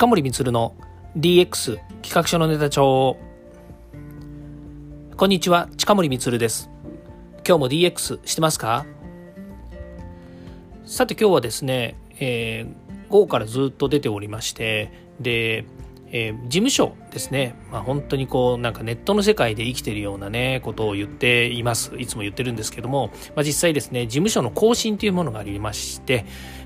近森光の DX 企画書のネタ帳こんにちは近森光です。今日も DX してますか？さて今日はですね、えー、午後からずっと出ておりましてでえー、事務所ですね、まあ、本当にこうなんかネットの世界で生きてるようなねことを言っています。いつも言ってるんですけども、まあ、実際ですね事務所の更新というものがありまして。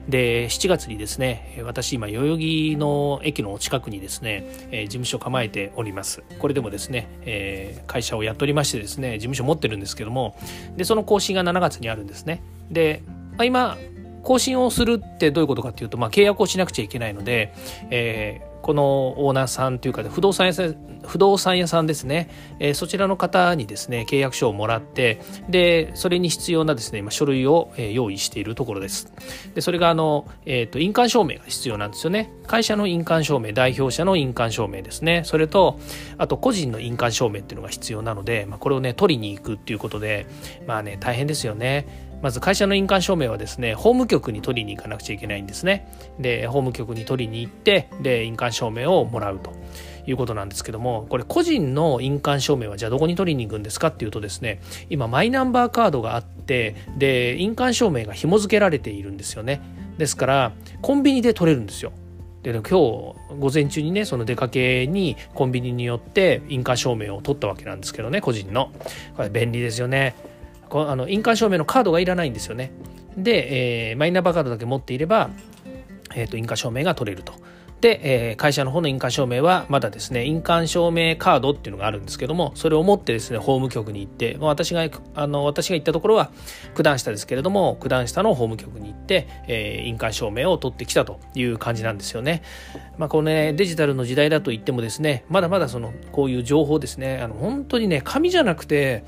で7月にですね私今代々木の駅の近くにですね、えー、事務所構えております。これでもですね、えー、会社をやっておりましてですね事務所持ってるんですけども。でその更新が7月にあるんですね。で、まあ、今更新をするってどういうことかっていうと、まあ、契約をしなくちゃいけないので、えーこのオーナーさんというか不動産屋さん不動産屋さんですね、えー、そちらの方にですね契約書をもらってでそれに必要なですね今書類を、え、用意しているところです。でそれがあの、えーと、印鑑証明が必要なんですよね。会社の印鑑証明代表者の印鑑証明ですね。それとあと個人の印鑑証明っていうのが必要なので、まあ、これをね取りに行くっていうことでまあね大変ですよね。まず会社の印鑑証明はですね法務局に取りに行かなくちゃいけないんですね。で法務局に取りに行ってで印鑑証明をもらうということなんですけどもこれ個人の印鑑証明はじゃあどこに取りに行くんですかっていうとですね今マイナンバーカードがあってで印鑑証明が紐付けられているんですよね。ですからコンビニで取れるんですよ。で今日午前中にねその出かけにコンビニによって印鑑証明を取ったわけなんですけどね個人の。これ便利ですよね。あの印鑑証明のカードがいらないんですよね。で、えー、マイナンバーカードだけ持っていれば、えーと印鑑証明が取れると。で、えー、会社の方の印鑑証明はまだですね印鑑証明カードっていうのがあるんですけどもそれを持ってですね法務局に行ってまあ私があの私が行ったところは九段下ですけれども九段下の法務局に行って、えー、印鑑証明を取ってきたという感じなんですよね。まあ、このねデジタルの時代だと言ってもですねまだまだそのこういう情報ですねあの本当にね紙じゃなくて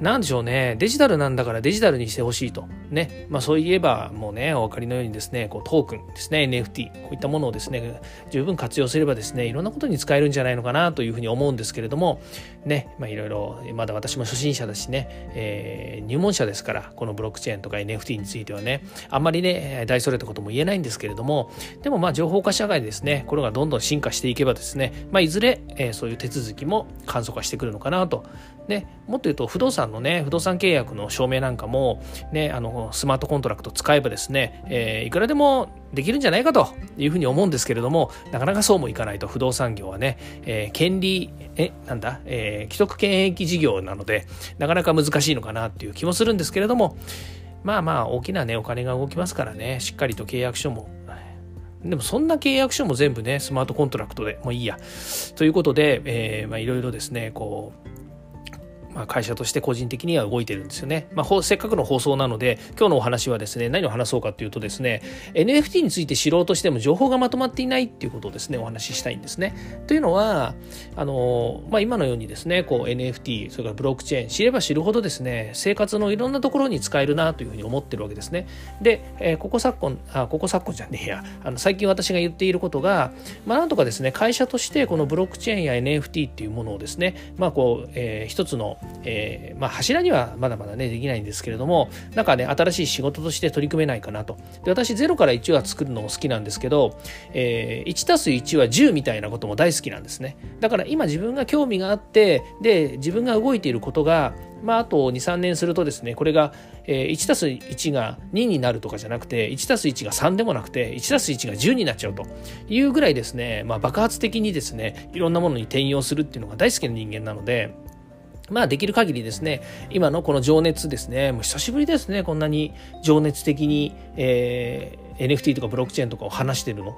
何でしょうねデジタルなんだからデジタルにしてほしいとねまあそういえばもうねお分かりのようにですねこうトークンですね NFT こういったものをですね十分活用すればですねいろんなことに使えるんじゃないのかなというふうに思うんですけれどもねまあいろいろまだ私も初心者だしね、えー、入門者ですからこのブロックチェーンとか NFT についてはねあんまりね大それたことも言えないんですけれどもでもまあ情報化社会ですねこれがどんどん進化していけばですね、まあ、いずれ、えー、そういう手続きも簡素化してくるのかなと。でもっと言うと不動産のね不動産契約の証明なんかも、ね、あのスマートコントラクト使えばですね、えー、いくらでもできるんじゃないかというふうに思うんですけれどもなかなかそうもいかないと。不動産業はね、えー、権利えなんだ、えー、既得権益事業なのでなかなか難しいのかなっていう気もするんですけれどもまあまあ大きなねお金が動きますからね。しっかりと契約書もでもそんな契約書も全部ねスマートコントラクトでもういいや。ということで、え、まあいろいろですねこうまあ、会社として個人的には動いてるんですよね。まあ、せっかくの放送なので今日のお話はですね何を話そうかというとですね NFT について知ろうとしても情報がまとまっていないっていうことをですねお話ししたいんですね。というのはあの、まあ、今のようにですねこう NFT それからブロックチェーン知れば知るほどですね生活のいろんなところに使えるなというふうに思ってるわけですね。で、えー、ここ昨今あここ昨今じゃねえやあの最近私が言っていることが、まあ、なんとかですね会社としてこのブロックチェーンや NFT っていうものをですねまあこう、えー、一つのえー、まあ、柱にはまだまだねできないんですけれどもなんかね新しい仕事として取り組めないかなとで私0から1は作るのも好きなんですけど、えー、1たす1は10みたいなことも大好きなんですねだから今自分が興味があってで自分が動いていることがまあ、あと23年するとですねこれが、えー、1たす1が2になるとかじゃなくて1たす1が3でもなくて1たす1が10になっちゃうというぐらいですね、まあ、爆発的にですねいろんなものに転用するっていうのが大好きな人間なので。まあできる限りですね、今のこの情熱ですね、もう久しぶりですね、こんなに情熱的に、えー、NFT とかブロックチェーンとかを話してるの。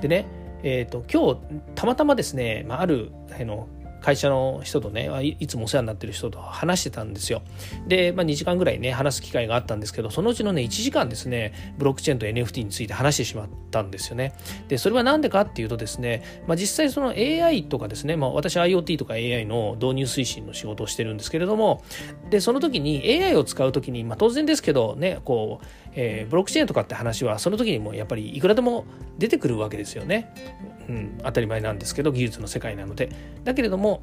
でね、えっ、ー、と、今日たまたまですね、まあ、あるあの会社の人とねいつもお世話になってる人と話してたんですよ。で、まあ、2時間ぐらいね話す機会があったんですけどそのうちのね1時間ですねブロックチェーンと NFT について話してしまったんですよね。でそれは何でかっていうとですね、まあ、実際その AI とかですね、まあ、私 IoT とか AI の導入推進の仕事をしてるんですけれどもでその時に AI を使う時に、まあ、当然ですけどねこう、えー、ブロックチェーンとかって話はその時にもやっぱりいくらでも出てくるわけですよね。うん、当たり前なんですけど技術の世界なので。だけれども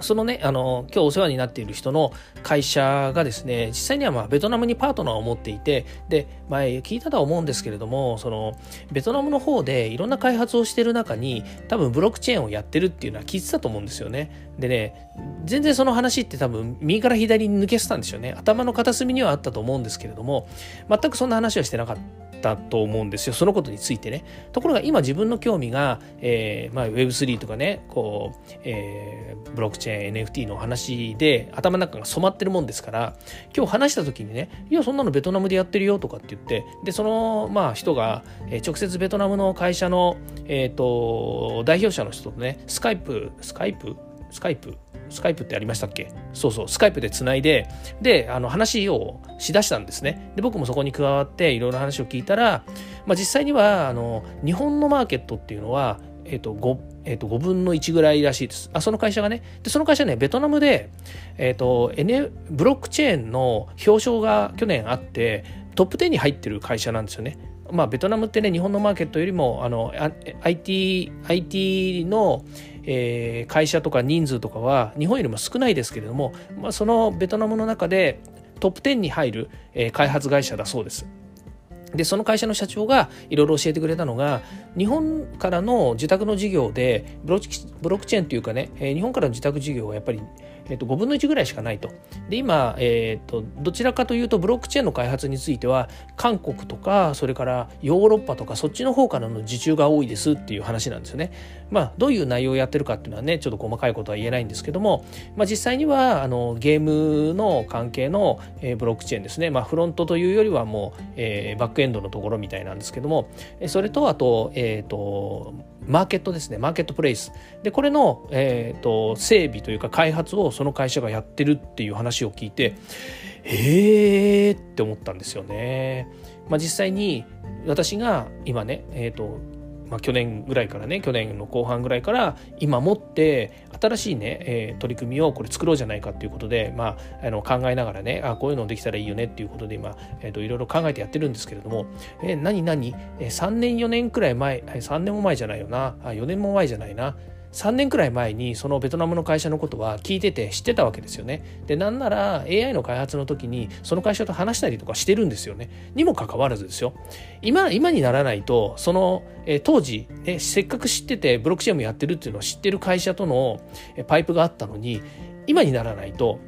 そのね、あの、今日お世話になっている人の会社がですね、実際にはまあベトナムにパートナーを持っていて、で、前聞いたとは思うんですけれども、その、ベトナムの方でいろんな開発をしてる中に、多分ブロックチェーンをやってるっていうのは聞いてたと思うんですよね。でね、全然その話って多分右から左に抜けてたんですよね。頭の片隅にはあったと思うんですけれども、全くそんな話はしてなかった。と思うんですよそのことについてねところが今自分の興味が、えーまあ、Web3 とかねこう、えー、ブロックチェーン NFT の話で頭の中が染まってるもんですから今日話した時にねいやそんなのベトナムでやってるよとかって言ってでその、まあ、人が、えー、直接ベトナムの会社の、えーと代表者の人とねスカイプスカイプ？スカイプ？スカイプってありましたっけ？そうそう、スカイプでつないで、で、あの話をしだしたんですね。で、僕もそこに加わっていろいろ話を聞いたら、まあ、実際には、あの、日本のマーケットっていうのは、えっ、ー、と、5、えー、と5分の1ぐらいらしいです。あ、その会社がね。で、その会社ね、ベトナムで、えっ、ー、と、N、ブロックチェーンの表彰が去年あって、トップ10に入ってる会社なんですよね。まあ、ベトナムってね、日本のマーケットよりも、あの、IT、IT の、えー、会社とか人数とかは日本よりも少ないですけれども、まあ、そのベトナムの中でトップ10に入る、えー、開発会社だそうです。でその会社の社長がいろいろ教えてくれたのが日本からの自宅の事業でブロックチェーンというかね、日本からの自宅事業はやっぱりえっと、5分の1ぐらいしかないと。で今、えっと、どちらかというとブロックチェーンの開発については韓国とかそれからヨーロッパとかそっちの方からの受注が多いですっていう話なんですよね。まあどういう内容をやってるかっていうのはねちょっと細かいことは言えないんですけども、まあ、実際にはあのゲームの関係の、えー、ブロックチェーンですね、まあ、フロントというよりはもう、えー、バックエンドのところみたいなんですけどもそれとあと,、えーとマーケットですねマーケットプレイスでこれの、えーと、整備というか開発をその会社がやってるっていう話を聞いてえーって思ったんですよね。まあ、実際に私が今ね、えーとまあ、去年ぐらいからね去年の後半ぐらいから今もって新しいね、えー、取り組みをこれ作ろうじゃないかっていうことで、まあ、あの考えながらねあこういうのできたらいいよねっていうことで今、えーと、いろいろ考えてやってるんですけれども、えー、何何、えー、3年4年くらい前3年も前じゃないよな。あ4年も前じゃないな。3年くらい前にそのベトナムの会社のことは聞いてて知ってたわけですよね。で、なんなら AI の開発の時にその会社と話したりとかしてるんですよね。にもかかわらずですよ。今、今にならないと、その、え、当時、ね、せっかく知っててブロックチェーンもやってるっていうのを知ってる会社とのパイプがあったのに、今にならないと、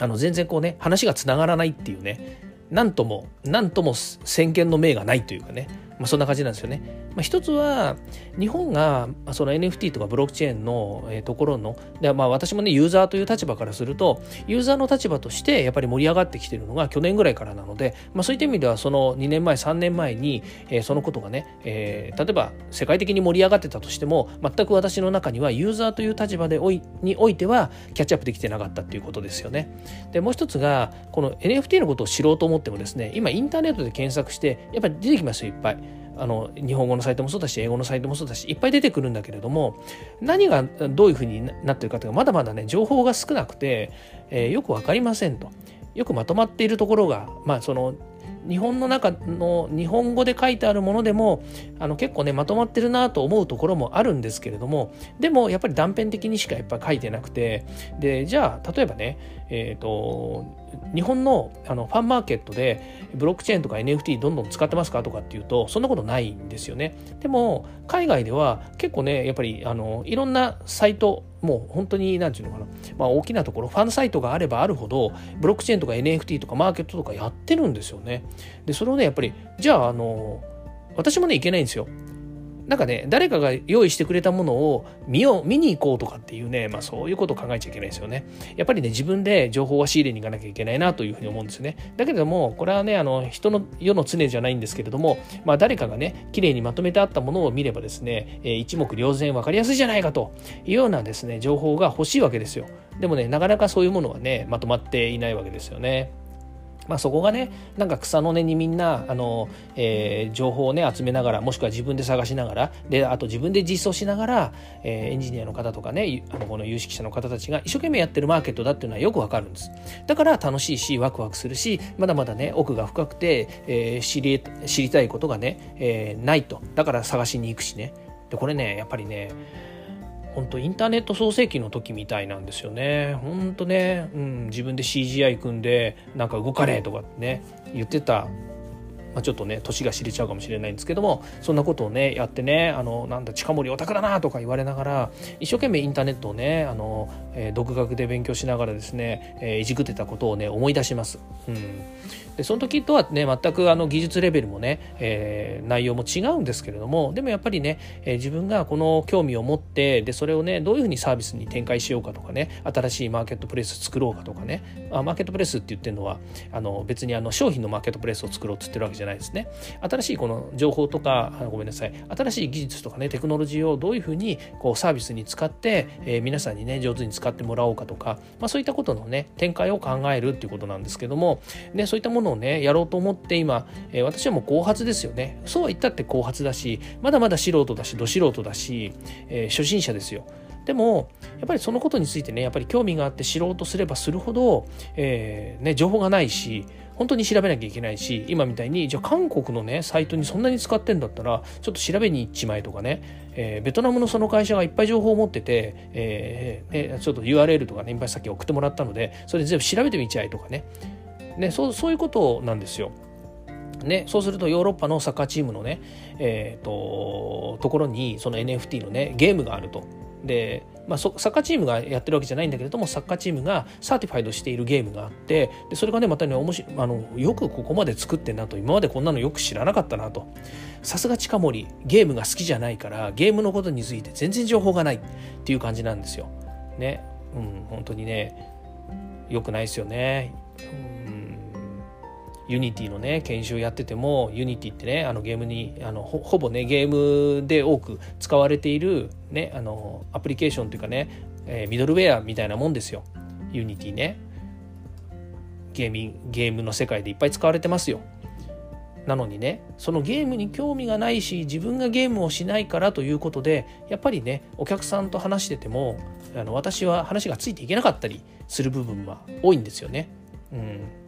あの、全然こうね、話がつながらないっていうね、なんとも、なんとも先見の明がないというかね、まあ、そんな感じなんですよね。まあ、一つは日本がその NFT とかブロックチェーンのところので、まあ、私もねユーザーという立場からするとユーザーの立場としてやっぱり盛り上がってきてるのが去年ぐらいからなので、まあ、そういった意味ではその2年前3年前に、えー、そのことがね、えー、例えば世界的に盛り上がってたとしても全く私の中にはユーザーという立場でおいにおいてはキャッチアップできてなかったっていうことですよね。でもう一つがこの NFT のことを知ろうと思ってもですね今インターネットで検索してやっぱり出てきますよいっぱい。あの日本語のサイトもそうだし英語のサイトもそうだしいっぱい出てくるんだけれども何がどういうふうになってるかというかまだまだね情報が少なくて、えー、よく分かりませんと。よくまとまっているところが、まあ、その日本の中の日本語で書いてあるものでもあの結構ねまとまってるなと思うところもあるんですけれどもでもやっぱり断片的にしかやっぱ書いてなくてでじゃあ例えばねえっ、ー、と日本のあのファンマーケットでブロックチェーンとか NFT どんどん使ってますかとかっていうとそんなことないんですよね。でも海外では結構ねやっぱりあのいろんなサイトもう本当に何て言うのかな、まあ、大きなところファンサイトがあればあるほどブロックチェーンとか NFT とかマーケットとかやってるんですよね。でそれをねやっぱりじゃああの私もねいけないんですよ。なんかね、誰かが用意してくれたものを見よう、見に行こうとかっていうね、まあそういうことを考えちゃいけないですよね。やっぱりね、自分で情報は仕入れに行かなきゃいけないなというふうに思うんですよね。だけれども、これはね、あの、人の世の常じゃないんですけれども、まあ誰かがね、綺麗にまとめてあったものを見ればですね、えー、一目瞭然分かりやすいじゃないかというようなですね、情報が欲しいわけですよ。でもね、なかなかそういうものはね、まとまっていないわけですよね。まあ、そこがねなんか草の根にみんなあの、えー、情報をね集めながらもしくは自分で探しながらであと自分で実装しながら、えー、エンジニアの方とかねあのこの有識者の方たちが一生懸命やってるマーケットだっていうのはよくわかるんです。だから楽しいしワクワクするしまだまだね奥が深くて、えー、知り知りたいことがね、えー、ないと。だから探しに行くしね。でこれねやっぱりね本当インターネット創世記の時みたいなんですよね。本当ね、うん、自分で CGI 組んでなんか動かねえとかね言ってたまあ、ちょっとね年が知れちゃうかもしれないんですけどもそんなことをねやってねあのなんだ近森オタクだなとか言われながら一生懸命インターネットをねあの、えー、独学で勉強しながらですね、えー、いじくってたことをね思い出します。うんでその時とはね全くあの技術レベルもね、えー、内容も違うんですけれどもでもやっぱりね、えー、自分がこの興味を持ってでそれをねどういうふうにサービスに展開しようかとかね新しいマーケットプレス作ろうかとかねあマーケットプレスって言ってるのはあの別にあの商品のマーケットプレスを作ろうって言ってるわけじゃないゃないですね。新しいこの情報とかごめんなさい。新しい技術とかねテクノロジーをどういうふうにこうサービスに使って、えー、皆さんにね上手に使ってもらおうかとか、まあ、そういったことのね展開を考えるっていうことなんですけども、ね、そういったものをねやろうと思って今、えー、私はもう後発ですよね。そうは言ったって後発だしまだまだ素人だしど素人だし、えー、初心者ですよ。でもやっぱりそのことについてねやっぱり興味があって知ろうとすればするほど、えーね、情報がないし本当に調べなきゃいけないし今みたいにじゃあ韓国のねサイトにそんなに使ってんだったらちょっと調べに行っちまえとかね、えー、ベトナムのその会社がいっぱい情報を持ってて、えーね、ちょっと URL とかねいっぱいさっき送ってもらったのでそれ全部調べてみちゃえとかねねそうそういうことなんですよ。ね、そうするとヨーロッパのサッカーチームのね、えーと、ところにその NFT のねゲームがあると。で、まあ、サッカーチームがやってるわけじゃないんだけれどもサッカーチームが certified しているゲームがあってでそれがねまたね面白あのよくここまで作ってんなと今までこんなのよく知らなかったなとさすが近森ゲームが好きじゃないからゲームのことについて全然情報がないっていう感じなんですよ。ねうん本当にねよくないですよね。うんユニティのね研修やっててもユニティってねあのゲームにあのほぼねゲームで多く使われている、ね、あのアプリケーションというかね、えー、ミドルウェアみたいなもんですよ。ユニティね。ゲーミゲームの世界でいっぱい使われてますよ。なのにねそのゲームに興味がないし自分がゲームをしないからということでやっぱりねお客さんと話しててもあの私は話がついていけなかったりする部分は多いんですよね。うん。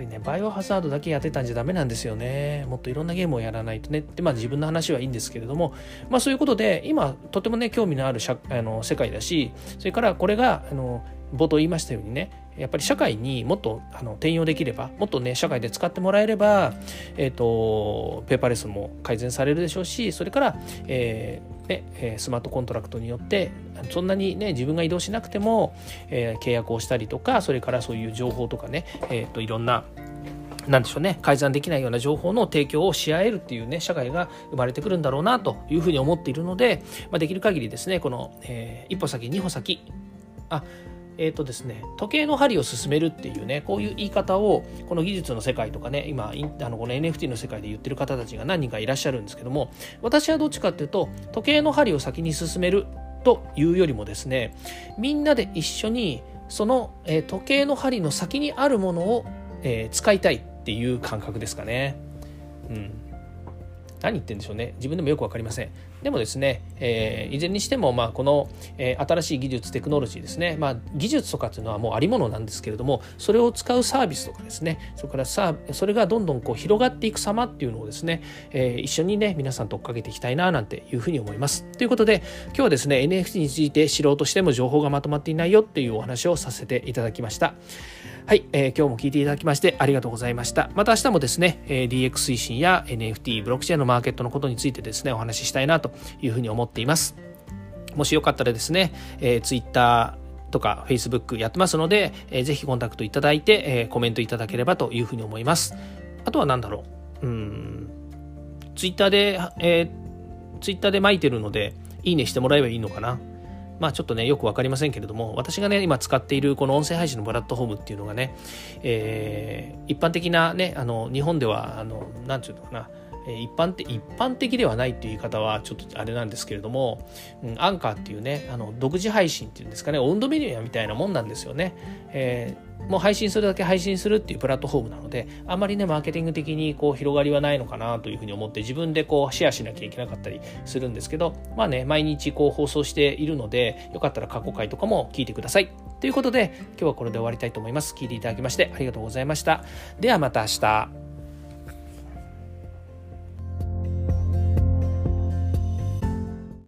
りねバイオハザードだけやってたんじゃダメなんですよね。もっといろんなゲームをやらないとね。ってまあ自分の話はいいんですけれども。まあそういうことで今とてもね興味のある社あの世界だしそれからこれがあの冒頭言いましたようにねやっぱり社会にもっとあの転用できればもっとね社会で使ってもらえれば、えーと、ペーパーレスも改善されるでしょうしそれから、えーね、スマートコントラクトによってそんなにね自分が移動しなくても、え、契約をしたりとかそれからそういう情報とかね、えーと、いろんななんでしょうね改ざんできないような情報の提供をし合えるっていうね社会が生まれてくるんだろうなというふうに思っているので、まあ、できる限りですねこの、えー、一歩先二歩先あえーとですね、時計の針を進めるっていうねこういう言い方をこの技術の世界とかね今あのこの NFT の世界で言ってる方たちが何人かいらっしゃるんですけども私はどっちかっていうと時計の針を先に進めるというよりもですねみんなで一緒にその、えー、時計の針の先にあるものを、えー、使いたいっていう感覚ですかね。うん何言ってんでしょうね。自分でもよく分かりません。でもですね、えー、いずれにしても、まあ、この、えー、新しい技術テクノロジーですね、まあ、技術とかっていうのはもうありものなんですけれどもそれを使うサービスとかですね。それからさそれがどんどんこう広がっていく様っていうのをですね、えー、一緒にね皆さんと追っかけていきたいななんていうふうに思います。ということで今日はですね NFT について知ろうとしても情報がまとまっていないよっていうお話をさせていただきました。はい、えー、今日も聞いていただきましてありがとうございました。また明日もですね、えー、DX 推進や NFT、ブロックチェーンのマーケットのことについてですね、お話ししたいなというふうに思っています。もしよかったらですね、えー、Twitter、とか Facebook やってますので、えー、ぜひコンタクトいただいて、えー、コメントいただければというふうに思います。あとは何だろう。うん。Twitter で、えー、Twitter で巻いてるので、いいねしてもらえばいいのかな。まあちょっとね、よくわかりませんけれども、私がね、今使っているこの音声配信のプラットフォームっていうのがね、えー、一般的なね、あの、日本では、あの、なんていうのかな、一般的一般的ではないっていう言い方はちょっとあれなんですけれども、うん、アンカーっていうねあの独自配信っていうんですかね温度メニューみたいなもんなんですよね、えー、もう配信するだけ配信するっていうプラットフォームなのであまりねマーケティング的にこう広がりはないのかなというふうに思って自分でこうシェアしなきゃいけなかったりするんですけどまあね毎日こう放送しているのでよかったら過去回とかも聞いてください。ということで今日はこれで終わりたいと思います。聞いていただきましてありがとうございました。ではまた明日。